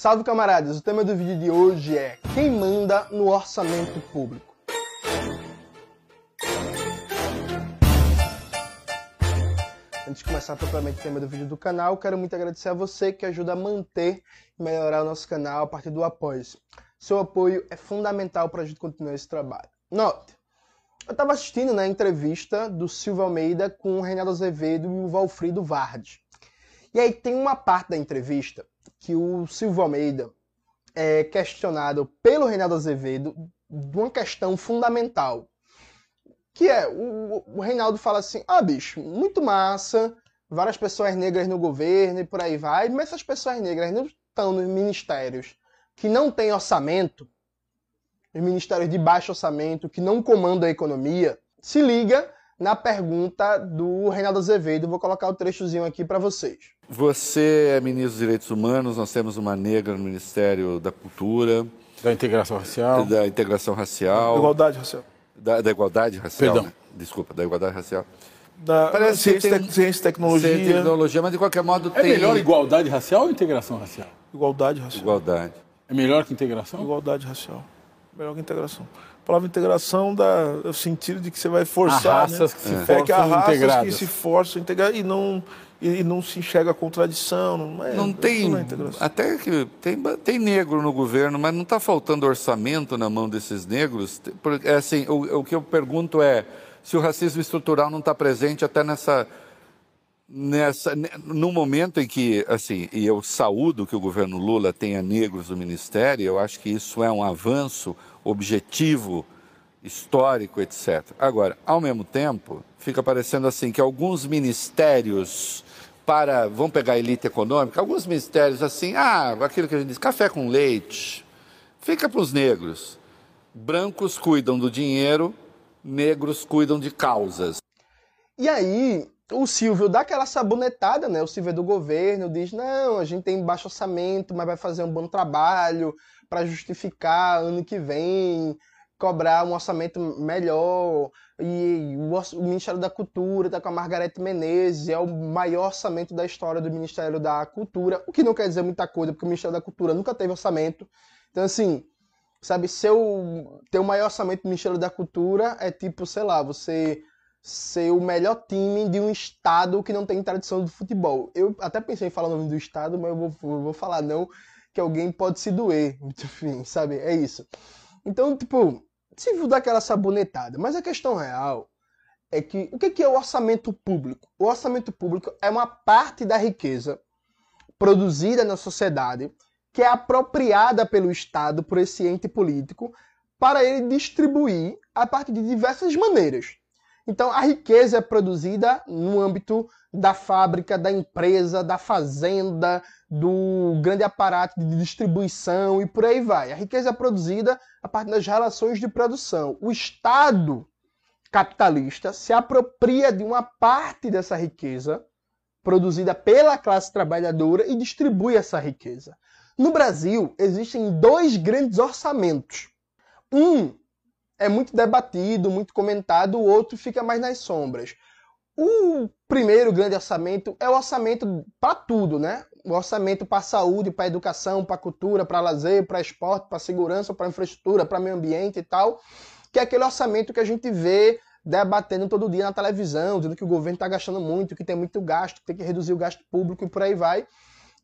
Salve camaradas, o tema do vídeo de hoje é Quem manda no orçamento público? Antes de começar propriamente o tema do vídeo do canal, quero muito agradecer a você que ajuda a manter e melhorar o nosso canal a partir do apoio. Seu apoio é fundamental para a gente continuar esse trabalho. Note, eu estava assistindo na né, entrevista do Silvio Almeida com o Reinaldo Azevedo e o Valfrido Vardes. E aí tem uma parte da entrevista que o Silvio Almeida é questionado pelo Reinaldo Azevedo de uma questão fundamental. Que é, o, o Reinaldo fala assim, ah, bicho, muito massa, várias pessoas negras no governo e por aí vai, mas essas pessoas negras não estão nos ministérios que não têm orçamento, os ministérios de baixo orçamento, que não comandam a economia, se liga na pergunta do Reinaldo Azevedo. Vou colocar o trechozinho aqui para vocês. Você é ministro dos Direitos Humanos, nós temos uma negra no Ministério da Cultura. Da integração racial. Da integração racial. Da igualdade racial. Da, da igualdade racial. Perdão. Né? Desculpa, da igualdade racial. Da Parece ciência, tem, ciência e tecnologia. Ciência tecnologia, mas de qualquer modo é tem... É melhor igualdade racial ou integração racial? Igualdade racial. Igualdade. É melhor que integração? Igualdade racial. Melhor que integração palavra integração dá o sentido de que você vai forçar. Há raças né? que se é. forçam é que há raças integradas. que se forçam a integrar e não, e não se enxerga a contradição. Não, é, não tem. Não é até que tem, tem negro no governo, mas não está faltando orçamento na mão desses negros. Porque, é assim, o, o que eu pergunto é se o racismo estrutural não está presente até nessa nessa no momento em que assim e eu saúdo que o governo Lula tenha negros no ministério eu acho que isso é um avanço objetivo histórico etc agora ao mesmo tempo fica parecendo assim que alguns ministérios para vamos pegar a elite econômica alguns ministérios assim ah aquilo que a gente diz café com leite fica para os negros. Brancos cuidam do dinheiro negros cuidam de causas. E aí o Silvio dá aquela sabonetada, né? O Silvio é do governo, diz: não, a gente tem baixo orçamento, mas vai fazer um bom trabalho para justificar ano que vem, cobrar um orçamento melhor. E o, Ministério da Cultura está com a Margarete Menezes, é o maior orçamento da história do Ministério da Cultura, o que não quer dizer muita coisa, porque o Ministério da Cultura nunca teve orçamento. Então, assim, sabe, seu, ter o maior orçamento do Ministério da Cultura é tipo, sei lá, você ser o melhor time de um estado que não tem tradição de futebol. Eu até pensei em falar o nome do estado, mas eu vou, eu vou falar não, que alguém pode se doer. Enfim, sabe? É isso. Então, tipo, se viu daquela sabonetada. Mas a questão real é que o que é o orçamento público? O orçamento público é uma parte da riqueza produzida na sociedade que é apropriada pelo Estado, por esse ente político, para ele distribuir a partir de diversas maneiras. Então, a riqueza é produzida no âmbito da fábrica, da empresa, da fazenda, do grande aparato de distribuição e por aí vai. A riqueza é produzida a partir das relações de produção. O Estado capitalista se apropria de uma parte dessa riqueza produzida pela classe trabalhadora e distribui essa riqueza. No Brasil, existem dois grandes orçamentos. Um é muito debatido, muito comentado, o outro fica mais nas sombras. O primeiro grande orçamento é o orçamento para tudo, né? O orçamento para saúde, para educação, para cultura, para lazer, para esporte, para segurança, para infraestrutura, para meio ambiente e tal, que é aquele orçamento que a gente vê debatendo todo dia na televisão, dizendo que o governo está gastando muito, que tem muito gasto, que tem que reduzir o gasto público e por aí vai,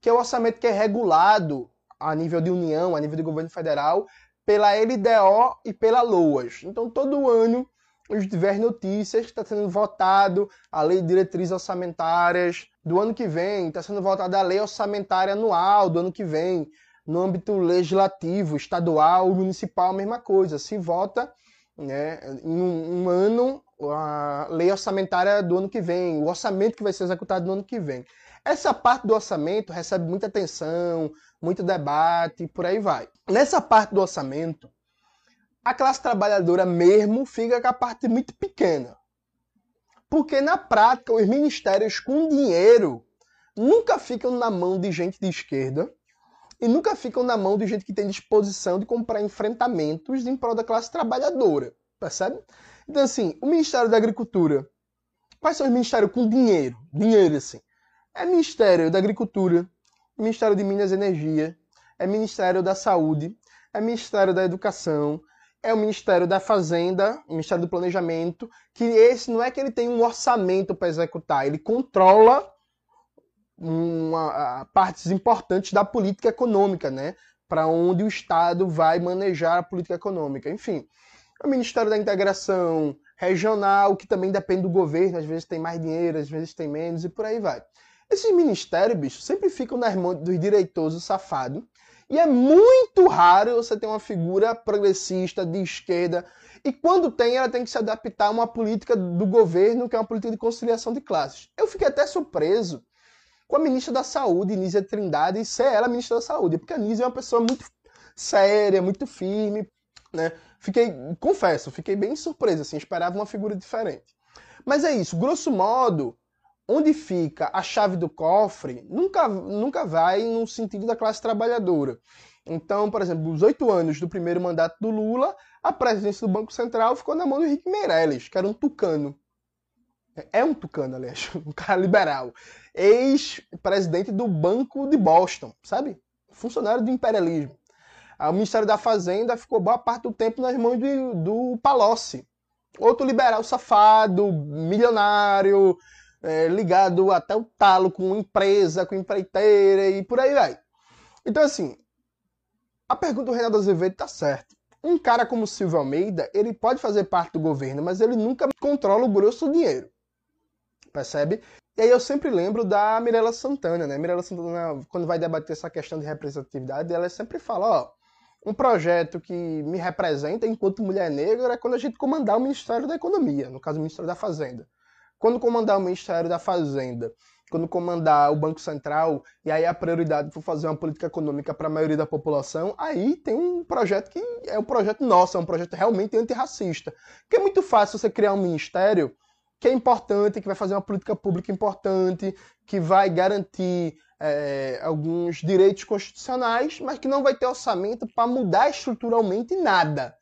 que é o orçamento que é regulado a nível de União, a nível de governo federal, pela LDO e pela LOAS. Então, todo ano, os diversas notícias que está sendo votado a Lei de Diretrizes Orçamentárias do ano que vem, está sendo votada a Lei Orçamentária Anual do ano que vem. No âmbito legislativo, estadual, municipal, a mesma coisa. Se vota né, em um, um ano a lei orçamentária do ano que vem, o orçamento que vai ser executado no ano que vem. Essa parte do orçamento recebe muita atenção, muito debate, por aí vai. Nessa parte do orçamento, a classe trabalhadora mesmo fica com a parte muito pequena. Porque na prática, os ministérios com dinheiro nunca ficam na mão de gente de esquerda e nunca ficam na mão de gente que tem disposição de comprar enfrentamentos em prol da classe trabalhadora. Percebe? Então, assim, o Ministério da Agricultura. Quais são os ministérios com dinheiro? Dinheiro, assim. É Ministério da Agricultura, Ministério de Minas e Energia, é Ministério da Saúde, é Ministério da Educação, é o Ministério da Fazenda, o Ministério do Planejamento, que esse não é que ele tem um orçamento para executar, ele controla uma, partes importantes da política econômica, né? Para onde o Estado vai manejar a política econômica. Enfim, o Ministério da Integração Regional, que também depende do governo, às vezes tem mais dinheiro, às vezes tem menos, e por aí vai. Esses ministérios, bicho, sempre ficam nas mãos dos direitosos safados, e é muito raro você ter uma figura progressista, de esquerda. E quando tem, ela tem que se adaptar a uma política do governo, que é uma política de conciliação de classes. Eu fiquei até surpreso com a ministra da Saúde, Nízia Trindade, e ser ela ministra da Saúde, porque a Nízia é uma pessoa muito séria, muito firme, né? Fiquei, confesso, fiquei bem surpreso, assim, esperava uma figura diferente. Mas é isso, grosso modo, onde fica a chave do cofre nunca, nunca vai no sentido da classe trabalhadora. Então, por exemplo, os oito anos do primeiro mandato do Lula, a presidência do Banco Central ficou na mão do Henrique Meirelles, que era um tucano. É um tucano, aliás, um cara liberal. Ex-presidente do Banco de Boston, sabe? Funcionário do imperialismo. O Ministério da Fazenda ficou boa parte do tempo nas mãos do, do Palocci. Outro liberal safado, milionário, é, ligado até o talo com empresa, com empreiteira e por aí vai. Então, assim, a pergunta do Reinaldo Azevedo tá certa. Um cara como Silvio Almeida, ele pode fazer parte do governo, mas ele nunca controla o grosso do dinheiro. Percebe? E aí eu sempre lembro da Mirella Santana, né? Mirella Santana, quando vai debater essa questão de representatividade, ela sempre fala, ó, um projeto que me representa enquanto mulher negra é quando a gente comandar o Ministério da Economia, no caso o Ministério da Fazenda. Quando comandar o Ministério da Fazenda, quando comandar o Banco Central, e aí a prioridade for fazer uma política econômica para a maioria da população, aí tem um projeto que é um projeto nosso, é um projeto realmente antirracista. Porque é muito fácil você criar um ministério que é importante, que vai fazer uma política pública importante, que vai garantir é, alguns direitos constitucionais, mas que não vai ter orçamento para mudar estruturalmente nada.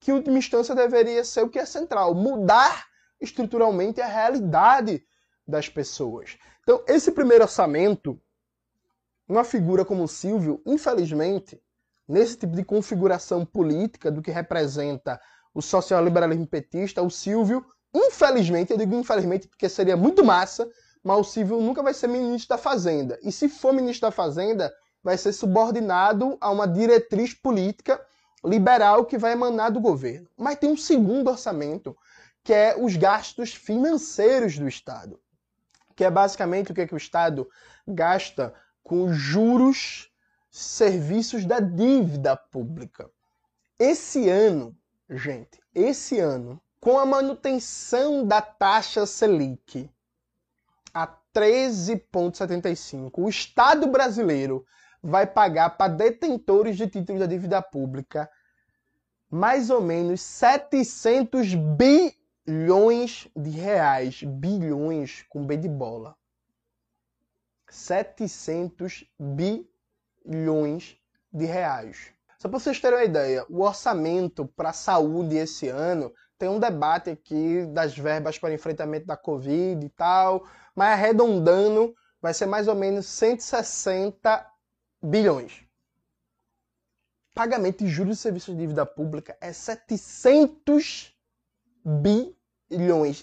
Que, última instância, deveria ser o que é central: mudar estruturalmente a realidade das pessoas. Então, esse primeiro orçamento, uma figura como o Silvio, infelizmente, nesse tipo de configuração política do que representa o social-liberalismo petista, o Silvio, infelizmente, eu digo infelizmente porque seria muito massa, mas o Silvio nunca vai ser ministro da Fazenda. E se for ministro da Fazenda, vai ser subordinado a uma diretriz política liberal que vai emanar do governo. Mas tem um segundo orçamento que é os gastos financeiros do Estado, que é basicamente o que, é que o Estado gasta com juros, serviços da dívida pública. Esse ano, gente, esse ano, com a manutenção da taxa Selic a 13,75, o Estado brasileiro vai pagar para detentores de títulos da dívida pública mais ou menos 700 bilhões bilhões de reais, bilhões com B de bola. 700 bilhões de reais. Só para vocês terem uma ideia, o orçamento para a saúde esse ano tem um debate aqui das verbas para enfrentamento da Covid e tal, mas arredondando, vai ser mais ou menos 160 bilhões. Pagamento de juros e serviços de dívida pública é 700 bilhões.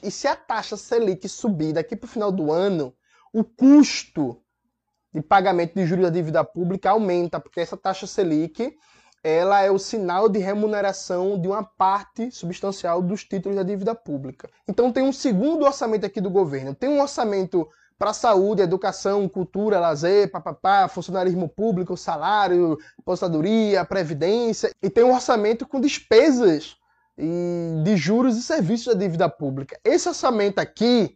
E se a taxa Selic subir daqui para o final do ano, o custo de pagamento de juros da dívida pública aumenta, porque essa taxa Selic ela é o sinal de remuneração de uma parte substancial dos títulos da dívida pública. Então tem um segundo orçamento aqui do governo. Tem um orçamento para saúde, educação, cultura, lazer, papapá, funcionarismo público, salário, aposentadoria, previdência, e tem um orçamento com despesas de juros e serviços da dívida pública. Esse orçamento aqui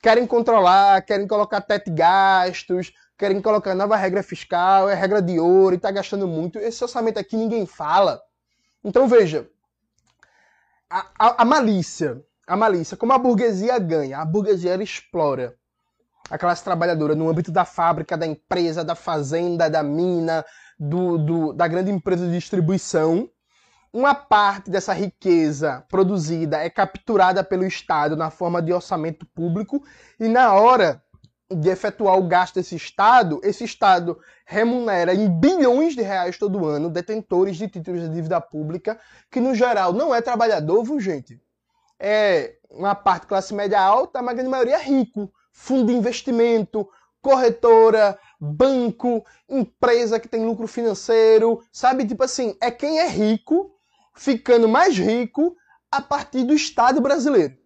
querem controlar, querem colocar teto de gastos, querem colocar nova regra fiscal, é regra de ouro e está gastando muito. Esse orçamento aqui ninguém fala. Então veja, a, a, a, malícia, a malícia, como a burguesia ganha, a burguesia explora a classe trabalhadora no âmbito da fábrica, da empresa, da fazenda, da mina, do, do da grande empresa de distribuição uma parte dessa riqueza produzida é capturada pelo Estado na forma de orçamento público e na hora de efetuar o gasto desse Estado, esse Estado remunera em bilhões de reais todo ano detentores de títulos de dívida pública, que no geral não é trabalhador, viu, gente? É uma parte classe média alta, mas a grande maioria é rico. Fundo de investimento, corretora, banco, empresa que tem lucro financeiro, sabe? Tipo assim, é quem é rico ficando mais rico a partir do Estado brasileiro.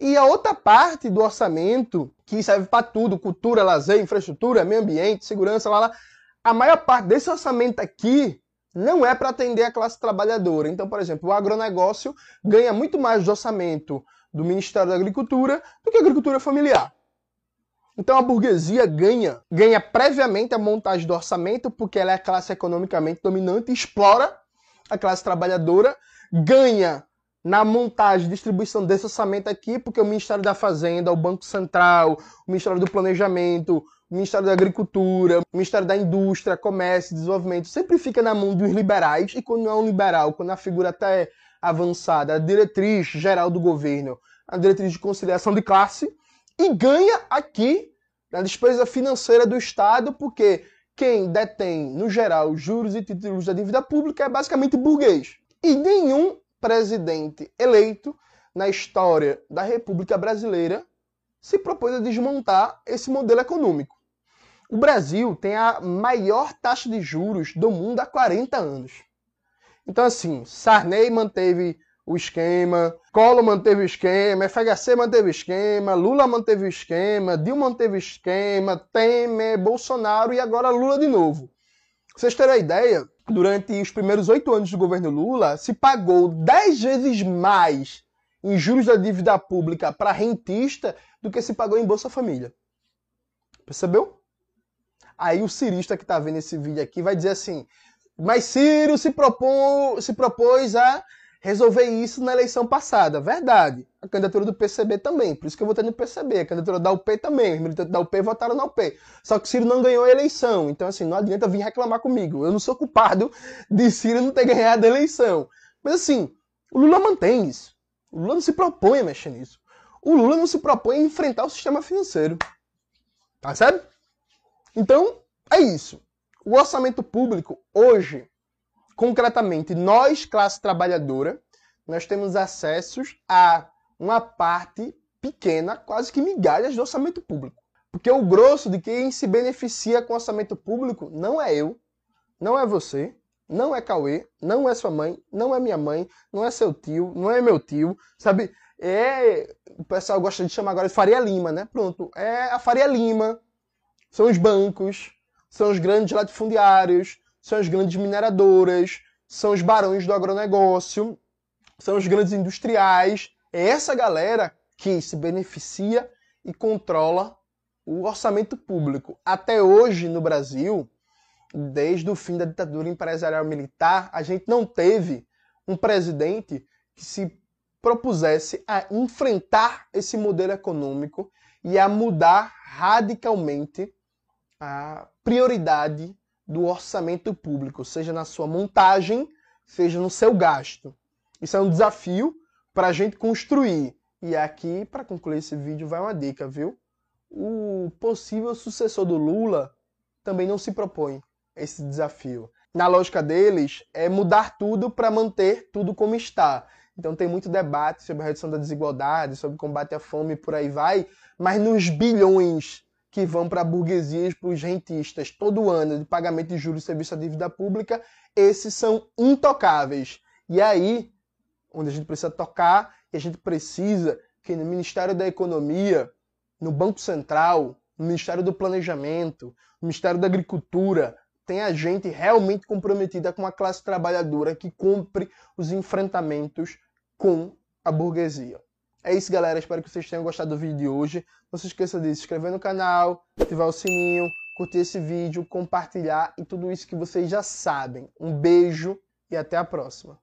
E a outra parte do orçamento, que serve para tudo, cultura, lazer, infraestrutura, meio ambiente, segurança, lá, lá, a maior parte desse orçamento aqui não é para atender a classe trabalhadora. Então, por exemplo, o agronegócio ganha muito mais do orçamento do Ministério da Agricultura do que a agricultura familiar. Então a burguesia ganha, ganha previamente a montagem do orçamento, porque ela é a classe economicamente dominante, explora a classe trabalhadora, ganha na montagem distribuição desse orçamento aqui, porque o Ministério da Fazenda, o Banco Central, o Ministério do Planejamento, o Ministério da Agricultura, o Ministério da Indústria, Comércio e Desenvolvimento sempre fica na mão dos liberais, e quando não é um liberal, quando a figura até avançada, a diretriz geral do governo, a diretriz de conciliação de classe, e ganha aqui na despesa financeira do Estado, porque quem detém, no geral, juros e títulos da dívida pública é basicamente burguês. E nenhum presidente eleito na história da República Brasileira se propôs a desmontar esse modelo econômico. O Brasil tem a maior taxa de juros do mundo há 40 anos. Então, assim, Sarney manteve o esquema, Collor manteve o esquema, FHC manteve o esquema, Lula manteve o esquema, Dilma manteve o esquema, Temer, Bolsonaro e agora Lula de novo. Pra vocês terem a ideia, durante os primeiros oito anos do governo Lula, se pagou dez vezes mais em juros da dívida pública para rentista do que se pagou em Bolsa Família. Percebeu? Aí o cirista que está vendo esse vídeo aqui vai dizer assim, mas Ciro se, propô, se propôs a resolver isso na eleição passada. Verdade. A candidatura do PCB também. Por isso que eu votei no PCB. A candidatura da UP também. Os militantes da UP votaram na UP. Só que Ciro não ganhou a eleição. Então, assim, não adianta vir reclamar comigo. Eu não sou culpado de Ciro não ter ganhado a eleição. Mas, assim, o Lula mantém isso. O Lula não se propõe a mexer nisso. O Lula não se propõe a enfrentar o sistema financeiro. Tá certo? Então, é isso. O orçamento público, hoje, concretamente, nós, classe trabalhadora, nós temos acessos a uma parte pequena, quase que migalhas do orçamento público. Porque o grosso de quem se beneficia com orçamento público não é eu, não é você, não é Cauê, não é sua mãe, não é minha mãe, não é seu tio, não é meu tio, sabe? É, o pessoal gosta de chamar agora de Faria Lima, né? Pronto, é a Faria Lima, são os bancos, são os grandes latifundiários, são as grandes mineradoras, são os barões do agronegócio, são os grandes industriais. É essa galera que se beneficia e controla o orçamento público. Até hoje, no Brasil, desde o fim da ditadura empresarial militar, a gente não teve um presidente que se propusesse a enfrentar esse modelo econômico e a mudar radicalmente a prioridade do orçamento público, seja na sua montagem, seja no seu gasto. Isso é um desafio para a gente construir. E aqui, para concluir esse vídeo, vai uma dica, viu? O possível sucessor do Lula também não se propõe esse desafio. Na lógica deles, é mudar tudo para manter tudo como está. Então tem muito debate sobre a redução da desigualdade, sobre combate à fome e por aí vai, mas nos bilhões que vão para a burguesia e para os rentistas todo ano de pagamento de juros e serviço à dívida pública, esses são intocáveis. E aí, onde a gente precisa tocar, e a gente precisa que no Ministério da Economia, no Banco Central, no Ministério do Planejamento, no Ministério da Agricultura, tenha gente realmente comprometida com a classe trabalhadora que cumpre os enfrentamentos com a burguesia. É isso, galera. Espero que vocês tenham gostado do vídeo de hoje. Não se esqueça de se inscrever no canal, ativar o sininho, curtir esse vídeo, compartilhar e tudo isso que vocês já sabem. Um beijo e até a próxima.